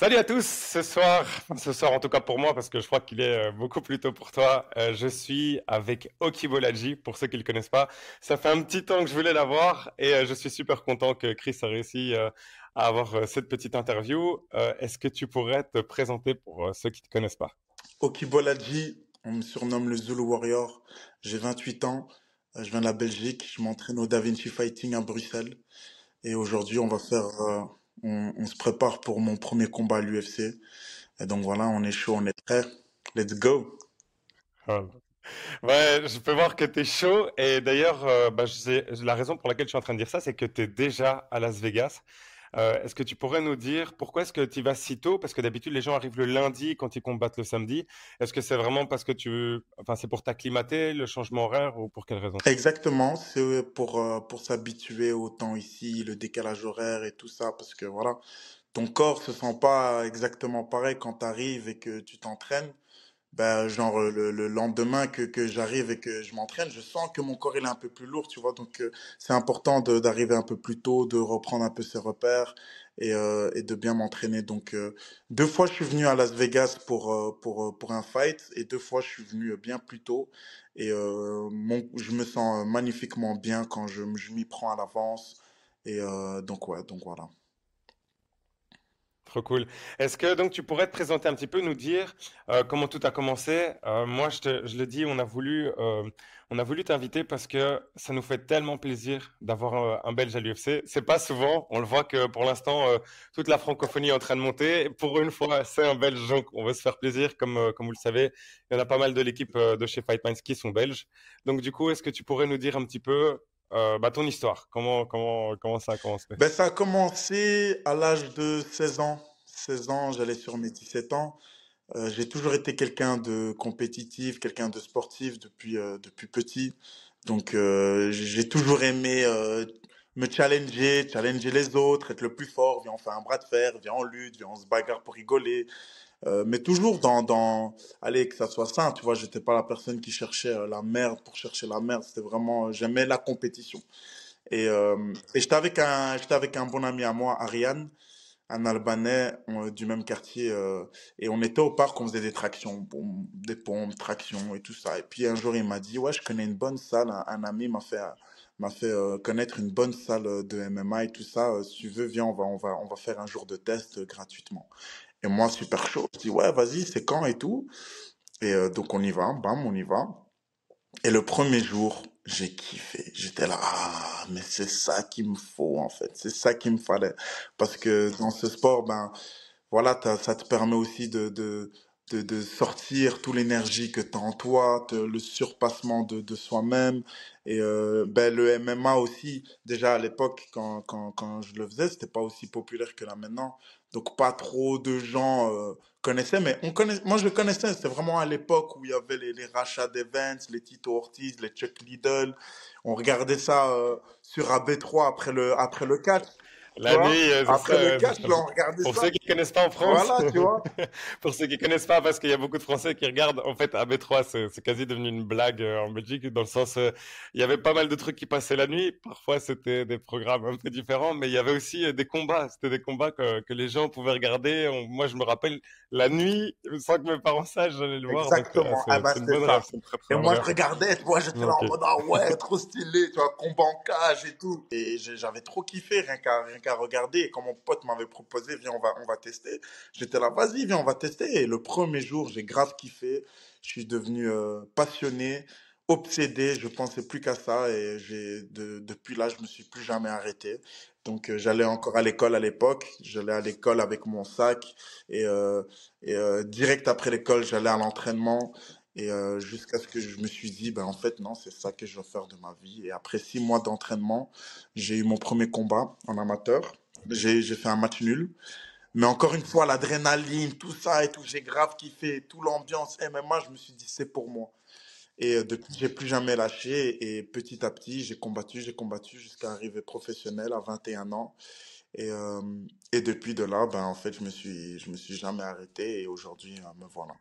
Salut à tous, ce soir, ce soir en tout cas pour moi parce que je crois qu'il est euh, beaucoup plus tôt pour toi, euh, je suis avec Okibolaji, pour ceux qui ne le connaissent pas. Ça fait un petit temps que je voulais l'avoir et euh, je suis super content que Chris a réussi à avoir cette petite interview. Est-ce que tu pourrais te présenter pour ceux qui ne te connaissent pas? Okibolaji, on me surnomme le Zulu Warrior, j'ai 28 ans, je viens de la Belgique, je m'entraîne au Da Vinci Fighting à Bruxelles et aujourd'hui on va faire on, se prépare pour mon premier combat à l'UFC. Et donc voilà, on est chaud, on est prêt. Let's go. Ouais, je peux voir que tu es chaud. Et d'ailleurs, euh, bah, la raison pour laquelle je suis en train de dire ça, c'est que tu es déjà à Las Vegas. Euh, est-ce que tu pourrais nous dire pourquoi est-ce que tu vas si tôt? Parce que d'habitude, les gens arrivent le lundi quand ils combattent le samedi. Est-ce que c'est vraiment parce que tu Enfin, c'est pour t'acclimater, le changement horaire ou pour quelle raison? Exactement, c'est pour, euh, pour s'habituer au temps ici, le décalage horaire et tout ça. Parce que voilà, ton corps se sent pas exactement pareil quand tu arrives et que tu t'entraînes ben, genre le, le lendemain que, que j'arrive et que je m'entraîne, je sens que mon corps il est un peu plus lourd, tu vois. Donc euh, c'est important d'arriver un peu plus tôt, de reprendre un peu ses repères et, euh, et de bien m'entraîner. Donc euh, deux fois je suis venu à Las Vegas pour euh, pour pour un fight et deux fois je suis venu bien plus tôt et mon, je me sens magnifiquement bien quand je, je m'y prends à l'avance et donc ouais donc voilà. Trop cool. Est-ce que donc tu pourrais te présenter un petit peu, nous dire euh, comment tout a commencé? Euh, Moi, je, te, le dis, on a voulu, euh, on a voulu t'inviter parce que ça nous fait tellement plaisir d'avoir un, Belge à l'UFC. C'est pas souvent. On le voit que pour l'instant, toute la francophonie est en train de monter. Pour une fois, c'est un Belge, donc on veut se faire plaisir. Comme comme vous le savez, il y en a pas mal de l'équipe de chez Fight Minds qui sont belges. Donc du coup, est-ce que tu pourrais nous dire un petit peu euh, bah, ton histoire, comment, comment, comment ça a commencé? Ben, Ça a commencé à l'âge de 16 ans. 16 ans, j'allais sur mes 17 ans. Euh, j'ai toujours été quelqu'un de compétitif, quelqu'un de sportif depuis, euh, depuis petit. Donc j'ai toujours aimé me challenger, challenger les autres, être le plus fort. Viens, on fait un bras de fer, viens, on lutte, viens, on se bagarre pour rigoler. Euh, mais toujours dans, allez, que ça soit sain, tu vois, j'étais pas la personne qui cherchait euh, la merde pour chercher la merde, c'était vraiment, euh, j'aimais la compétition. Et, et j'étais avec un, j'étais avec un bon ami à moi, Ariane, un Albanais du même quartier, et on était au parc, on faisait des tractions, des pompes, tractions et tout ça. Et puis un jour, il m'a dit, ouais, je connais une bonne salle, un, ami m'a fait, m'a fait connaître une bonne salle de MMA et tout ça. si tu veux, viens, on va, on va, on va faire un jour de test gratuitement. Et moi, super chaud, je dis, ouais, vas-y, c'est quand et tout. Et euh, donc, on y va, bam, on y va. Et le premier jour, j'ai kiffé. J'étais là, ah, mais c'est ça qu'il me faut, en fait. C'est ça qu'il me fallait. Parce que dans ce sport, ben, voilà, ça te permet aussi de, de, de, sortir toute l'énergie que tu as en toi, le surpassement de, de soi-même. Et euh, ben, le MMA aussi, déjà à l'époque, quand, quand, quand je le faisais, c'était pas aussi populaire que là maintenant. Donc pas trop de gens euh, connaissaient, mais on connaît, moi je le connaissais, c'était vraiment à l'époque où il y avait les, les rachats d'Events, les Tito Ortiz, les Chuck Liddell. On regardait ça euh, sur AB3 après le, après le catch. La nuit, euh, Après le catch, on regardait Pour ceux qui ne connaissent pas en France. Voilà, tu vois. pour ceux qui ne connaissent pas, parce qu'il y a beaucoup de Français qui regardent, en fait, AB3, c'est quasi devenu une blague euh, en Belgique, dans le sens, euh, il y avait pas mal de trucs qui passaient la nuit. Parfois, c'était des programmes un peu différents, mais il y avait aussi des combats. C'était des combats que, que, les gens pouvaient regarder. moi, je me rappelle, la nuit, sans que mes parents sachent, j'allais le voir. Exactement. ah bah, c'est ça. et moi, je regardais, moi, j'étais là en mode, ah ouais, trop stylé, tu vois, combat en cage et tout. Et j'avais trop kiffé, rien qu'à à regarder. Et quand mon pote m'avait proposé, viens, on va, on va tester, j'étais là, vas-y, viens, on va tester. Et le premier jour, j'ai grave kiffé. Je suis devenu euh, passionné, obsédé. Je pensais plus qu'à ça. Et depuis là, je me suis plus jamais arrêté. Donc, euh, j'allais encore à l'école à l'époque. J'allais à l'école avec mon sac. Et, euh, et direct après l'école, j'allais à l'entraînement. Et euh, jusqu'à ce que je me suis dit, ben en fait, non, c'est ça que je veux faire de ma vie. Et après six mois d'entraînement, j'ai eu mon premier combat en amateur. J'ai fait un match nul. Mais encore une fois, l'adrénaline, tout ça et tout, j'ai grave kiffé. Tout l'ambiance MMA, je me suis dit, c'est pour moi. Et euh, depuis, j'ai plus jamais lâché. Et petit à petit, j'ai combattu, j'ai combattu jusqu'à arriver professionnel à 21 ans. Et, euh, et depuis de là, ben, en fait, je me me suis jamais arrêté. Et aujourd'hui, me voilà.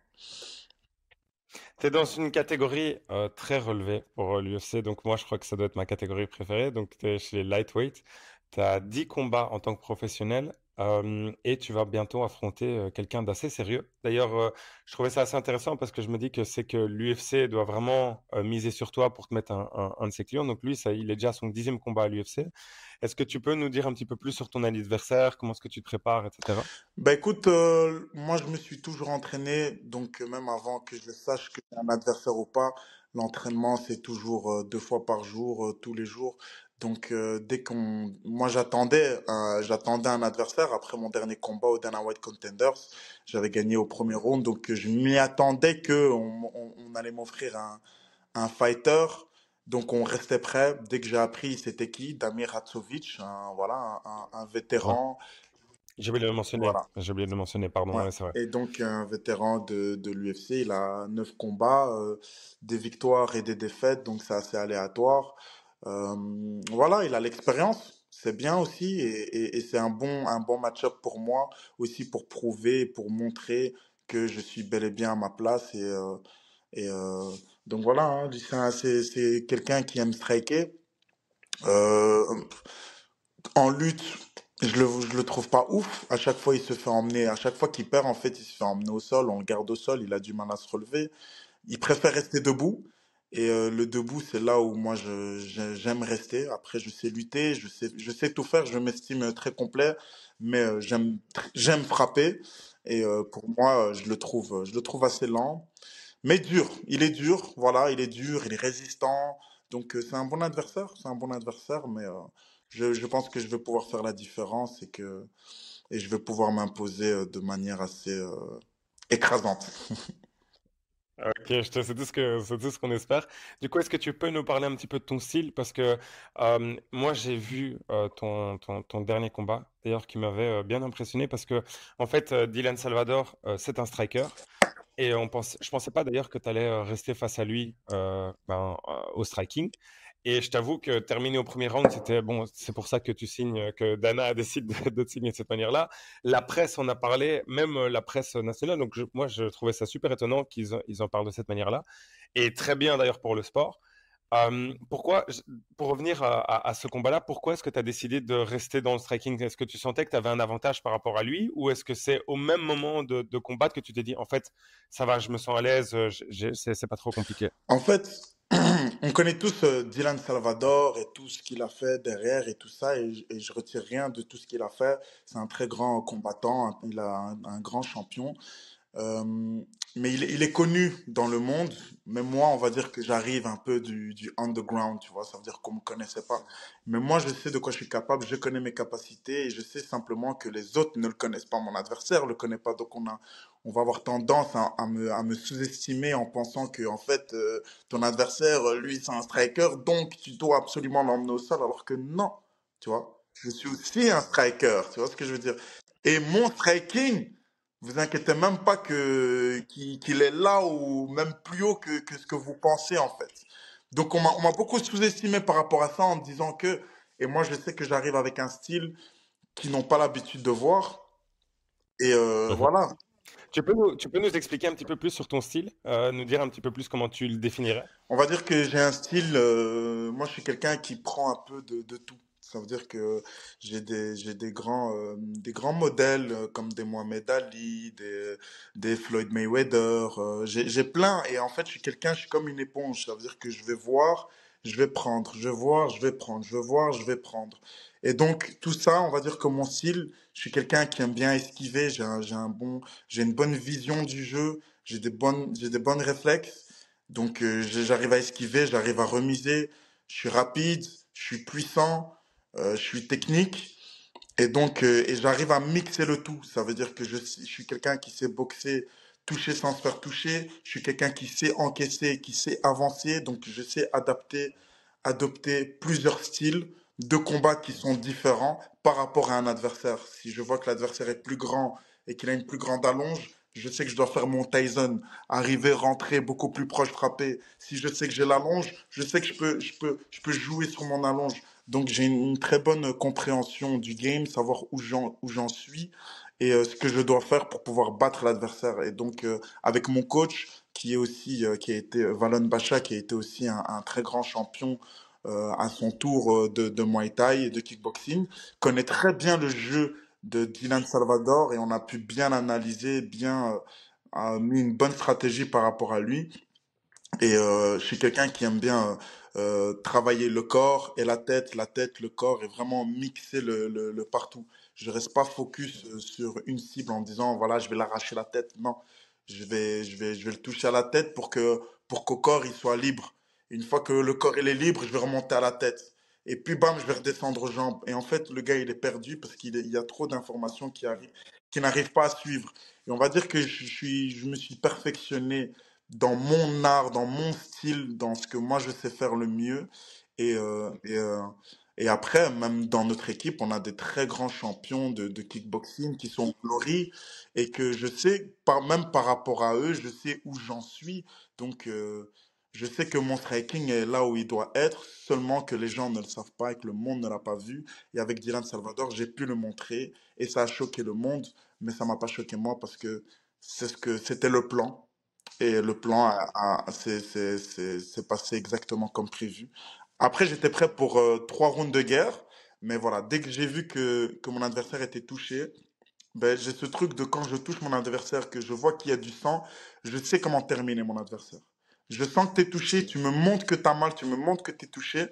Tu es dans une catégorie euh, très relevée pour euh, l'UFC, donc moi je crois que ça doit être ma catégorie préférée. Donc tu es chez les lightweight, tu as 10 combats en tant que professionnel, et tu vas bientôt affronter quelqu'un d'assez sérieux. D'ailleurs, je trouvais ça assez intéressant parce que je me dis que c'est que l'UFC doit vraiment miser sur toi pour te mettre un, un, de ses clients. Donc lui, ça, il est déjà à son dixième combat à l'UFC. Est-ce que tu peux nous dire un petit peu plus sur ton adversaire, comment est-ce que tu te prépares, etc. Bah écoute, moi je me suis toujours entraîné, donc même avant que je sache que j'ai un adversaire ou pas, l'entraînement c'est toujours deux fois par jour, tous les jours. Donc euh, dès qu'on, moi j'attendais, j'attendais un adversaire après mon dernier combat au Dana White Contenders, j'avais gagné au premier round, donc je m'y attendais que on, on, allait m'offrir un, un fighter, donc on restait prêt. Dès que j'ai appris c'était qui, Damir Hatsovic, un, voilà, un, un vétéran. J'ai oublié de le mentionner. J'ai oublié de le mentionner, pardon. Ouais. vrai. Et donc, un vétéran de, de l'UFC, il a neuf combats, euh, des victoires et des défaites, donc c'est assez aléatoire. Euh, voilà, il a l'expérience, c'est bien aussi, et, c'est un bon, un bon match-up pour moi, aussi pour prouver, pour montrer que je suis bel et bien à ma place. Et, euh, euh, donc voilà, hein, c'est quelqu'un qui aime striker. en lutte, je le, je le trouve pas ouf. À chaque fois, il se fait emmener. À chaque fois qu'il perd, en fait, il se fait emmener au sol. On le garde au sol. Il a du mal à se relever. Il préfère rester debout. Et euh, le debout, c'est là où moi j'aime rester. Après, je sais lutter, je sais, tout faire. Je m'estime très complet, mais euh, j'aime, frapper. Et euh, pour moi, je le trouve, assez lent, mais dur. Il est dur, voilà, il est dur, il est résistant. Donc c'est un bon adversaire, c'est un bon adversaire, mais je, pense que je vais pouvoir faire la différence et que je vais pouvoir m'imposer de manière assez écrasante. Ok, c'est tout ce qu'on espère. Du coup, est-ce que tu peux nous parler un petit peu de ton style? Parce que euh, moi, j'ai vu euh, ton dernier combat, d'ailleurs, qui m'avait euh, bien impressionné parce que, en fait, Dylan Salvador, c'est un striker. Et on pense, je pensais pas d'ailleurs que tu allais rester face à lui ben, au striking. Et je t'avoue que terminer au premier round, c'était bon, c'est pour ça que tu signes, que Dana décide de, de te signer de cette manière-là. La presse en a parlé, même euh, la presse nationale. Donc moi, je trouvais ça super étonnant qu'ils ils en parlent de cette manière-là. Et très bien d'ailleurs pour le sport. Euh, pourquoi, pour revenir à, ce combat-là, pourquoi est-ce que tu as décidé de rester dans le striking? Est-ce que tu sentais que tu avais un avantage par rapport à lui? Ou est-ce que c'est au même moment de, de combattre que tu t'es dit en fait ça va, je me sens à l'aise, c'est pas trop compliqué? En fait, on connaît tous euh, Dylan Salvador et tout ce qu'il a fait derrière et tout ça, et, et je retire rien de tout ce qu'il a fait. C'est un très grand combattant, il a un grand champion. Euh, mais il, est connu dans le monde. Mais moi, on va dire que j'arrive un peu du, underground, tu vois. Ça veut dire qu'on me connaissait pas. Mais moi, je sais de quoi je suis capable. Je connais mes capacités et je sais simplement que les autres ne le connaissent pas. Mon adversaire le connaît pas. Donc, on a, on va avoir tendance à, me, sous-estimer en pensant que, en fait, euh, ton adversaire, lui, c'est un striker. Donc, tu dois absolument l'emmener au sol. Alors que non, tu vois. Je suis aussi un striker. Tu vois ce que je veux dire? Et mon striking, vous inquiétez même pas que qu'il est là ou même plus haut que, que ce que vous pensez en fait. Donc on m'a beaucoup sous-estimé par rapport à ça en me disant que et moi je sais que j'arrive avec un style qu'ils n'ont pas l'habitude de voir et euh, mhm. voilà. Tu peux, nous, tu peux nous expliquer un petit peu plus sur ton style, euh, nous dire un petit peu plus comment tu le définirais? On va dire que j'ai un style, euh, moi je suis quelqu'un qui prend un peu de, de tout. Ça veut dire que j'ai des, j'ai des grands, euh, des grands modèles euh, comme des Mohamed Ali, des, des Floyd Mayweather. Euh, j'ai, j'ai plein et en fait, je suis quelqu'un, je suis comme une éponge. Ça veut dire que je vais voir, je vais prendre, je vais voir, je vais prendre, je vais voir, je vais prendre. Et donc, tout ça, on va dire que mon style, je suis quelqu'un qui aime bien esquiver, j'ai un, j'ai un bon, j'ai une bonne vision du jeu, j'ai des bonnes, j'ai des bonnes réflexes. Donc, j'arrive à esquiver, j'arrive à remiser, je suis rapide, je suis puissant. Euh, je suis technique et donc euh, et j'arrive à mixer le tout. Ça veut dire que je, suis quelqu'un qui sait boxer, toucher sans se faire toucher. Je suis quelqu'un qui sait encaisser, qui sait avancer. Donc je sais adapter, adopter plusieurs styles de combat qui sont différents par rapport à un adversaire. Si je vois que l'adversaire est plus grand et qu'il a une plus grande allonge, je sais que je dois faire mon Tyson, arriver, rentrer beaucoup plus proche, frapper. Si je sais que j'ai l'allonge, je sais que je peux, je peux, je peux jouer sur mon allonge. Donc j'ai une très bonne compréhension du game, savoir où j'en suis et euh, ce que je dois faire pour pouvoir battre l'adversaire. Et donc euh, avec mon coach qui est aussi euh, qui a été Valon Bacha qui a été aussi un, très grand champion à son tour de, Muay Thai et de kickboxing, connaît très bien le jeu de Dylan Salvador et on a pu bien analyser, bien mis une bonne stratégie par rapport à lui. Et je suis quelqu'un qui aime bien euh, travailler le corps et la tête, la tête, le corps et vraiment mixer le, le, partout. Je reste pas focus euh, sur une cible en disant voilà je vais l'arracher la tête. Non, je vais je vais je vais le toucher à la tête pour que pour qu'au corps il soit libre. Une fois que le corps il est libre, je vais remonter à la tête. Et puis bam, je vais redescendre aux jambes. Et en fait, le gars il est perdu parce qu'il y a trop d'informations qui arrivent, qui n'arrivent pas à suivre. Et on va dire que je suis je me suis perfectionné dans mon art, dans mon style, dans ce que moi je sais faire le mieux. Et, euh, euh, et après, même dans notre équipe, on a des très grands champions de, kickboxing qui sont Glory et que je sais, par, même par rapport à eux, je sais où j'en suis. Donc, euh, je sais que mon striking est là où il doit être, seulement que les gens ne le savent pas et que le monde ne l'a pas vu. Et avec Dylan Salvador, j'ai pu le montrer et ça a choqué le monde, mais ça m'a pas choqué moi parce que c'était le plan. Et le plan a, a- s'est passé exactement comme prévu. Après, j'étais prêt pour euh, trois rounds de guerre, mais voilà, dès que j'ai vu que, que mon adversaire était touché, ben, j'ai ce truc de quand je touche mon adversaire, que je vois qu'il y a du sang, je sais comment terminer mon adversaire. Je sens que tu es touché, tu me montres que tu as mal, tu me montres que tu es touché,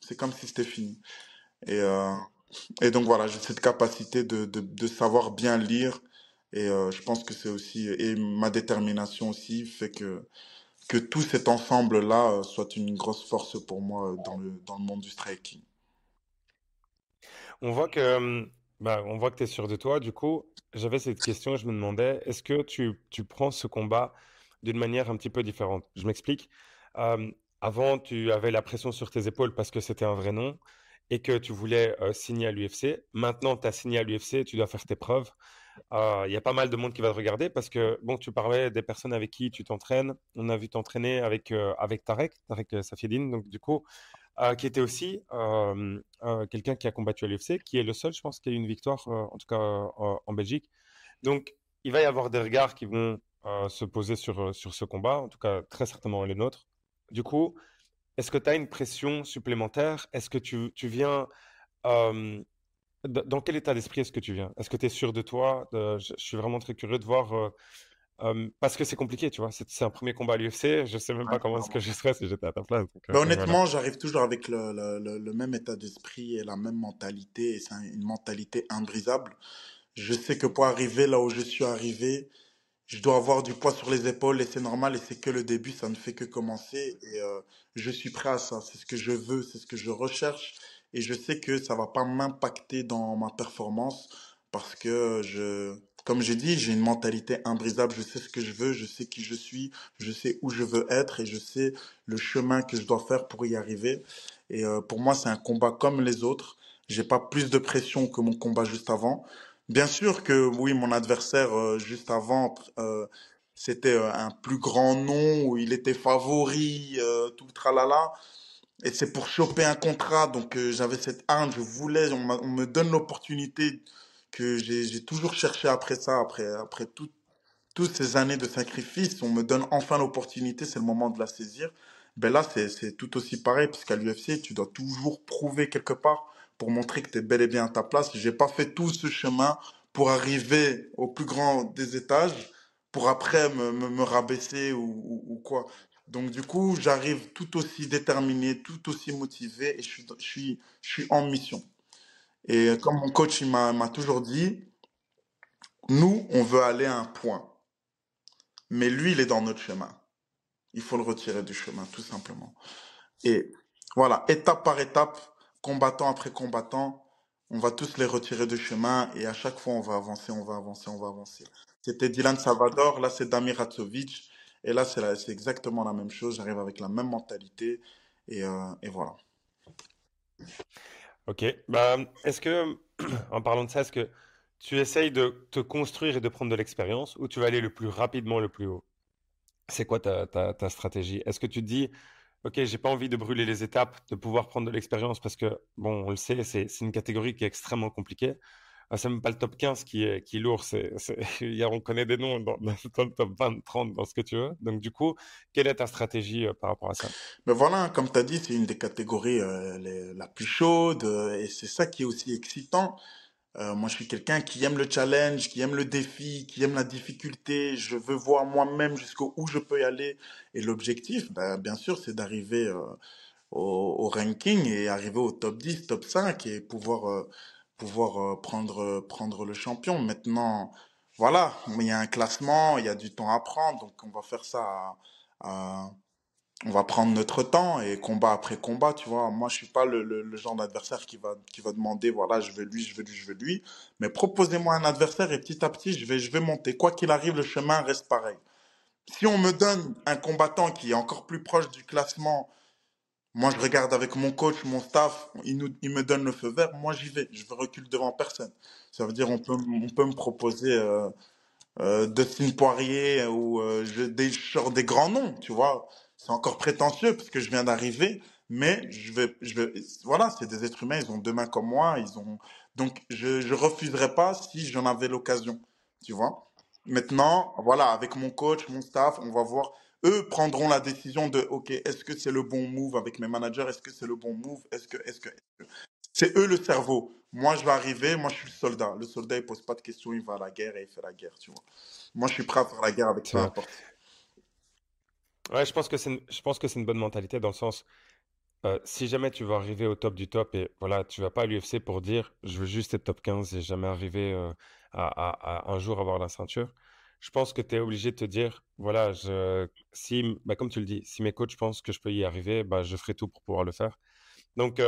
c'est comme si c'était fini. Et, euh, et donc voilà, j'ai cette capacité de, de, de savoir bien lire. Et euh, je pense que c'est aussi, et ma détermination aussi fait que, que tout cet ensemble-là euh, soit une grosse force pour moi euh, dans le, dans le monde du striking. On voit que, bah, on voit que tu es sûr de toi. Du coup, j'avais cette question, je me demandais, est-ce que tu, tu prends ce combat d'une manière un petit peu différente? Je m'explique. Avant, tu avais la pression sur tes épaules parce que c'était un vrai nom et que tu voulais signer à l'UFC. Maintenant, tu as signé à l'UFC, tu dois faire tes preuves. Euh, Il y a pas mal de monde qui va te regarder parce que, bon, tu parlais des personnes avec qui tu t'entraînes. On a vu t'entraîner avec, euh, avec Tarek, Tarek euh, Safieddine. Donc, du coup, euh, qui était aussi quelqu'un qui a combattu à l'UFC, qui est le seul, je pense, qui a eu une victoire, en tout cas en Belgique. Donc, il va y avoir des regards qui vont se poser sur, sur ce combat, en tout cas très certainement les nôtres. Du coup, est-ce que tu as une pression supplémentaire? Est-ce que tu, tu viens... dans quel état d'esprit est-ce que tu viens? Est-ce que tu es sûr de toi? Euh, je, je suis vraiment très curieux de voir... euh, euh, parce que c'est compliqué, tu vois. C'est c'est un premier combat à l'UFC. Je sais même Ouais, pas comment est-ce que clairement. je serais si j'étais à ta place. Donc, euh, Ben, donc voilà. honnêtement, j'arrive toujours avec le, le, le, le même état d'esprit et la même mentalité, et c'est un- une mentalité imbrisable. Je sais que pour arriver là où je suis arrivé, je dois avoir du poids sur les épaules et c'est normal et c'est que le début, ça ne fait que commencer et euh, je suis prêt à ça. C'est ce que je veux, c'est ce que je recherche et je sais que ça va pas m'impacter dans ma performance parce que je, comme j'ai dit, j'ai une mentalité imbrisable. Je sais ce que je veux, je sais qui je suis, je sais où je veux être et je sais le chemin que je dois faire pour y arriver. Et euh, pour moi, c'est un combat comme les autres. J'ai pas plus de pression que mon combat juste avant. Bien sûr que oui, mon adversaire euh, juste avant, euh, c'était un plus grand nom, il était favori, tout le tralala. Et c'est pour choper un contrat, donc euh, j'avais cette hargne, je voulais, on, me donne l'opportunité que j'ai toujours cherché après ça, après, après tout, toutes ces années de sacrifice, on me donne enfin l'opportunité, c'est le moment de la saisir. Ben là, c'est, tout aussi pareil, parce qu'à l'UFC, tu dois toujours prouver quelque part pour montrer que tu es bel et bien à ta place. J'ai pas fait tout ce chemin pour arriver au plus grand des étages, pour après me, me, rabaisser ou, ou quoi. Donc du coup, j'arrive tout aussi déterminé, tout aussi motivé, et je suis, en mission. Et comme mon coach m'a toujours dit, nous, on veut aller à un point. Mais lui, il est dans notre chemin. Il faut le retirer du chemin, tout simplement. Et voilà, étape par étape, combattant après combattant, on va tous les retirer du chemin et à chaque fois, on va avancer, on va avancer, on va avancer. C'était Dylan Salvador, là, c'est Damir Ratsovic. Et là, c'est exactement la même chose. J'arrive avec la même mentalité. Et, euh, voilà. Ok. Bah, est-ce que, en parlant de ça, est-ce que tu essayes de te construire et de prendre de l'expérience ou tu vas aller le plus rapidement, le plus haut? C'est quoi ta, stratégie? Est-ce que tu te dis, OK, j'ai pas envie de brûler les étapes, de pouvoir prendre de l'expérience parce que, bon, on le sait, c'est une catégorie qui est extrêmement compliquée. Ah, c'est même pas le top 15 qui est, qui lourd. C'est, on connaît des noms dans, le top 20, 30, dans ce que tu veux. Donc, du coup, quelle est ta stratégie euh, par rapport à ça? Mais voilà, comme tu as dit, c'est une des catégories euh, la plus chaude. euh, et c'est ça qui est aussi excitant. Moi, je suis quelqu'un qui aime le challenge, qui aime le défi, qui aime la difficulté. Je veux voir moi-même jusqu'où où je peux y aller. Et l'objectif, ben, bien sûr, c'est d'arriver au, au ranking et arriver au top 10, top 5 et pouvoir, pouvoir euh, prendre, euh, prendre le champion. Maintenant, voilà, il y a un classement, il y a du temps à prendre, donc on va faire ça on va prendre notre temps et combat après combat, tu vois. Moi, je suis pas le, le- le genre d'adversaire qui va, qui va demander, voilà, je veux lui, je veux lui, je veux lui. Mais proposez-moi un adversaire et petit à petit, je vais, je vais monter. Quoi qu'il arrive, le chemin reste pareil. Si on me donne un combattant qui est encore plus proche du classement, moi, je regarde avec mon coach, mon staff, il, nous, il me donne le feu vert, moi, j'y vais. Je ne recule devant personne. Ça veut dire, on peut, on peut me proposer euh, euh, Dustin Poirier ou euh, des, des grands noms, tu vois. C'est encore prétentieux parce que je viens d'arriver, mais je vais, je vais, voilà, c'est des êtres humains, ils ont deux mains comme moi, ils ont, donc je, je refuserais pas si j'en avais l'occasion, tu vois. Maintenant, voilà, avec mon coach, mon staff, on va voir. Eux prendront la décision de, OK, est-ce que c'est le bon move avec mes managers? Est-ce que c'est le bon move? Est-ce que, est-ce que, c'est eux le cerveau. Moi, je vais arriver, moi, je suis le soldat. Le soldat, il pose pas de questions, il va à la guerre et il fait la guerre, tu vois. Moi, je suis prêt à faire la guerre avec peu importe. Ouais, je pense que c'est une, je pense que c'est une bonne mentalité dans le sens, euh, si jamais tu vas arriver au top du top et voilà, tu vas pas à l'UFC pour dire je veux juste être top 15 et jamais arriver euh, à, à- à un jour avoir la ceinture. Je pense que tu es obligé de te dire voilà, si, bah, comme tu le dis, si mes coachs pensent que je peux y arriver, bah, je ferai tout pour pouvoir le faire. Donc,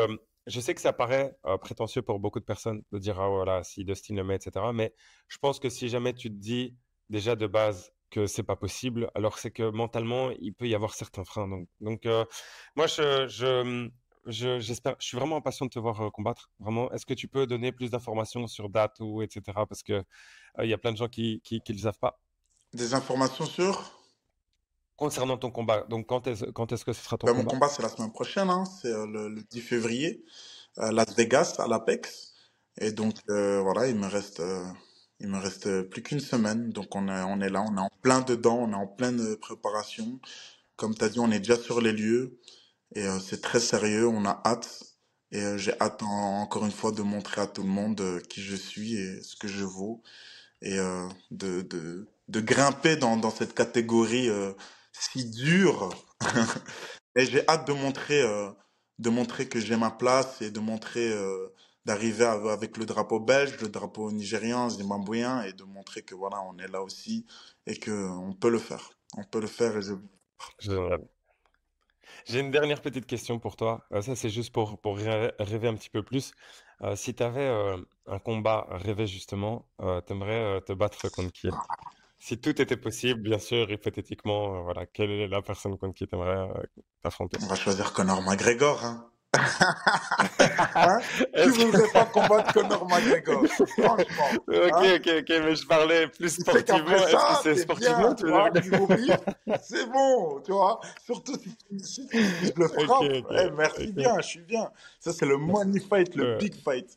je sais que ça paraît euh, prétentieux pour beaucoup de personnes de dire, ah voilà, si Dustin le met, etc. Mais je pense que si jamais tu te dis déjà de base que c'est pas possible, alors c'est que mentalement, il peut y avoir certains freins. Donc, moi, je, je, je- j'espère, je suis vraiment impatient de te voir combattre. Vraiment, est-ce que tu peux donner plus d'informations sur date ou etc. Parce que il y a plein de gens qui, qui, qui le savent pas Des informations sur? concernant ton combat. Donc, quand est-ce, quand est-ce que ce sera ton Ben, mon combat? combat, c'est la semaine prochaine, hein. C'est euh, le, le 10 février, à Las Vegas, à l'Apex. Et donc, euh, voilà, il me reste, euh, il me reste plus qu'une semaine. Donc, on est, on est là, on est en plein dedans, on est en pleine préparation. Comme tu as dit, on est déjà sur les lieux. Et euh, c'est très sérieux, on a hâte. Et j'ai hâte en- encore une fois de montrer à tout le monde qui je suis et ce que je vaux. Et de, de, de grimper dans, dans cette catégorie euh, si dure. Et j'ai hâte de montrer, euh, de montrer que j'ai ma place et de montrer, euh, d'arriver avec le drapeau belge, le drapeau nigérian, zimbabwéen et de montrer que voilà, on est là aussi et que on peut le faire. On peut le faire J'ai une dernière petite question pour toi. Euh, ça, c'est juste pour, pour rê- rêver un petit peu plus. Euh, si tu avais un combat à rêver, justement, tu aimerais te battre contre qui? Si tout était possible, bien sûr, hypothétiquement, euh, voilà, quelle est la personne contre qui tu aimerais t'affronter? On va choisir Conor McGregor, hein. Hein? Que- voudrait pas combattre Conor McGregor? Franchement. Ok, Hein? ok, ok, mais je parlais plus Tu sportivement. Est-ce que c'est sportivement, bien, tu tu veux vois, c'est bon, tu vois. Surtout si, tu- si, je le Ok, frappe, ok, eh, merci bien, je suis bien. Ça, c'est le money fight, le Ouais. big fight.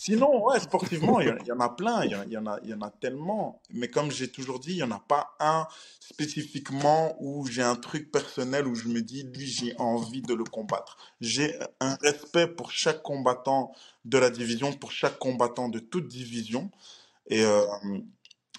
Sinon, ouais, sportivement, il y, en- a plein, il y en, a, y en a tellement. Mais comme j'ai toujours dit, il n'y en a pas un spécifiquement où j'ai un truc personnel où je me dis, lui, j'ai envie de le combattre. J'ai un respect pour chaque combattant de la division, pour chaque combattant de toute division. Et, euh,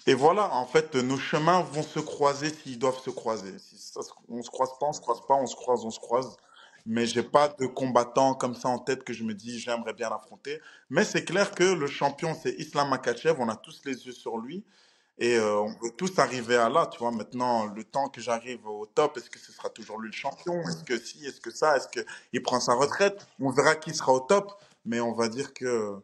et voilà, en fait, nos chemins vont se croiser s'ils doivent se croiser. Si on se croise pas, on se croise pas, on se croise, on se croise. Mais j'ai pas de combattant comme ça en tête que je me dis j'aimerais bien l'affronter. Mais c'est clair que le champion c'est Islam Makhachev, on a tous les yeux sur lui et euh, on veut tous arriver à là, tu vois. Maintenant, le temps que j'arrive au top, est-ce que ce sera toujours lui le champion? Est-ce que si, est-ce que ça, est-ce que il prend sa retraite? On verra qui sera au top, mais on va dire que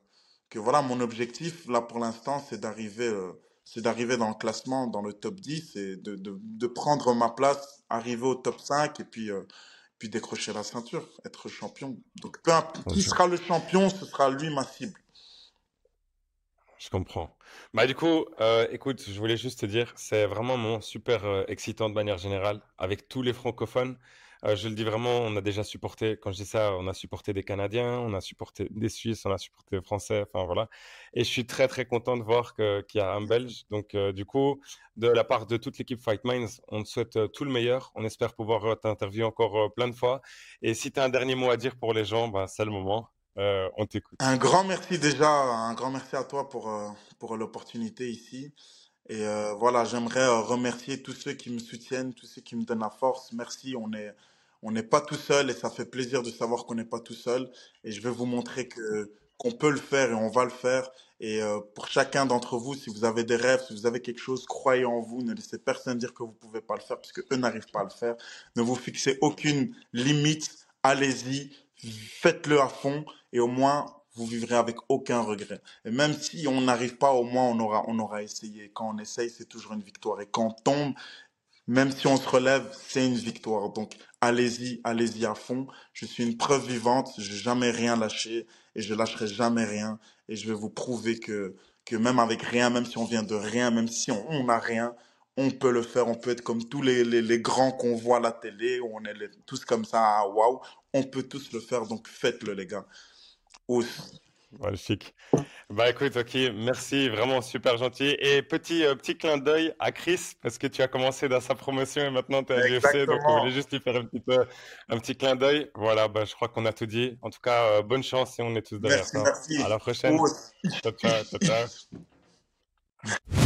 que voilà, mon objectif, là, pour l'instant, c'est d'arriver, euh, c'est d'arriver dans le classement, dans le top 10 et de, de, de prendre ma place, arriver au top 5 et puis, euh, puis décrocher la ceinture, être champion. Donc, peu importe qui sera le champion, ce sera lui ma cible. Je comprends. Bah, du coup, euh, écoute, je voulais juste te dire, c'est vraiment un moment super euh, excitant de manière générale avec tous les francophones. Euh, je le dis vraiment, on a déjà supporté, quand je dis ça, on a supporté des Canadiens, on a supporté des Suisses, on a supporté des Français, enfin voilà. Et je suis très très content de voir qu'il y a un Belge. Donc, euh, du coup, de la part de toute l'équipe Fight Minds, on te souhaite euh, tout le meilleur. On espère pouvoir t'interviewer encore plein de fois. Et si tu as un dernier mot à dire pour les gens, bah, c'est le moment. on t'écoute. Un grand merci déjà, un grand merci à toi pour, pour l'opportunité ici. Et voilà, j'aimerais remercier tous ceux qui me soutiennent, tous ceux qui me donnent la force. Merci, on est, on n'est pas tout seul et ça fait plaisir de savoir qu'on n'est pas tout seul. Et je vais vous montrer que qu'on peut le faire et on va le faire. Et euh, pour chacun d'entre vous, si vous avez des rêves, si vous avez quelque chose, croyez en vous. Ne laissez personne dire que vous pouvez pas le faire parce que eux n'arrivent pas à le faire. Ne vous fixez aucune limite. Allez-y, faites-le à fond et au moins vous vivrez avec aucun regret. Et même si on n'arrive pas, au moins on aura, essayé. Quand on essaye, c'est toujours une victoire. Et quand on tombe, même si on se relève, c'est une victoire. Donc, allez-y, allez-y à fond. Je suis une preuve vivante. Je n'ai jamais rien lâché et je lâcherai jamais rien. Et je vais vous prouver que, même avec rien, même si on vient de rien, même si on n'a rien, on peut le faire. On peut être comme tous les, grands qu'on voit à la télé, on est tous comme ça, ah, waouh. On peut tous le faire. Donc, faites-le, les gars. Magnifique. Bah écoute, ok, merci, vraiment super gentil. Et petit, euh, petit clin d'œil à Chris, parce que tu as commencé dans sa promotion et maintenant tu es à l'UFC, donc on voulait juste lui faire un petit, peu, un petit clin d'œil. Voilà, bah, je crois qu'on a tout dit. En tout cas, euh, bonne chance et on est tous derrière merci, Merci. À la prochaine. ciao, ciao, ciao.